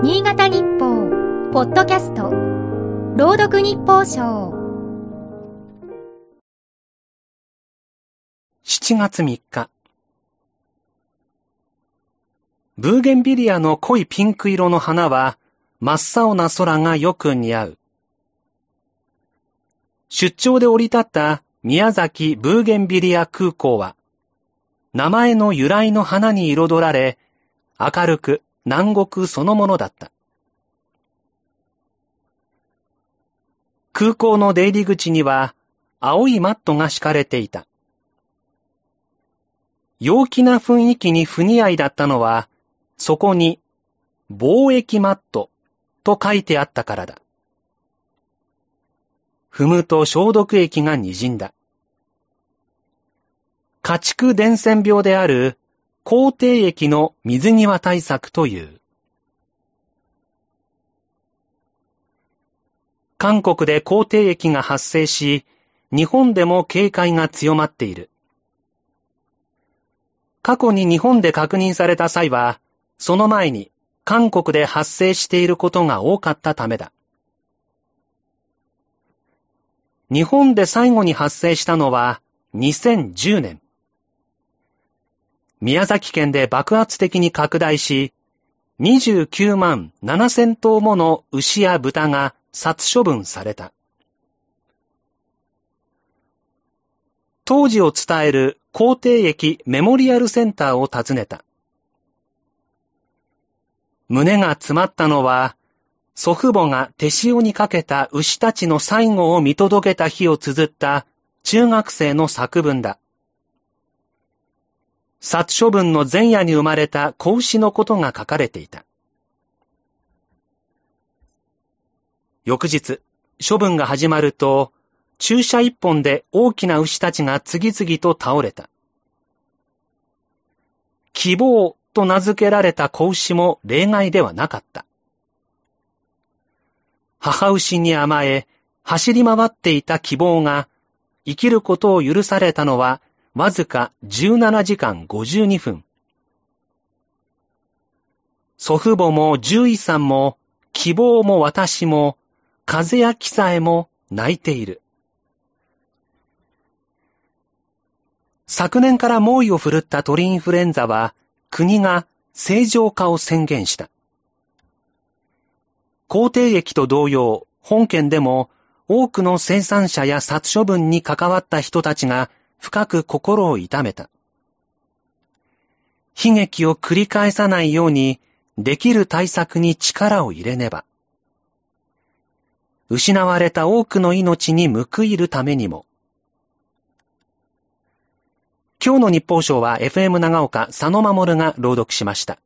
新潟日報、ポッドキャスト、朗読日報賞。7月3日。ブーゲンビリアの濃いピンク色の花は、真っ青な空がよく似合う。出張で降り立った宮崎ブーゲンビリア空港は、名前の由来の花に彩られ、明るく南国そのものだった。空港の出入り口には、青いマットが敷かれていた。陽気な雰囲気に不似合いだったのは、そこに、貿易マットと書いてあったからだ。踏むと消毒液が滲んだ。家畜伝染病である抗体液の水際対策という。韓国で抗体液が発生し、日本でも警戒が強まっている。過去に日本で確認された際は、その前に韓国で発生していることが多かったためだ。日本で最後に発生したのは2010年。宮崎県で爆発的に拡大し、29万7千頭もの牛や豚が殺処分された。当時を伝える皇帝駅メモリアルセンターを訪ねた。胸が詰まったのは、祖父母が手塩にかけた牛たちの最後を見届けた日を綴った中学生の作文だ。殺処分の前夜に生まれた子牛のことが書かれていた。翌日、処分が始まると、注射一本で大きな牛たちが次々と倒れた。希望と名付けられた子牛も例外ではなかった。母牛に甘え、走り回っていた希望が、生きることを許されたのはわずか17時間52分。祖父母も獣医さんも、希望も私も、風や木さえも泣いている。昨年から猛威を振るった鳥インフルエンザは、国が正常化を宣言した。抗体液と同様、本県でも多くの生産者や殺処分に関わった人たちが深く心を痛めた。悲劇を繰り返さないように、できる対策に力を入れねば。失われた多くの命に報いるためにも。今日の日報賞は FM 長岡佐野守が朗読しました。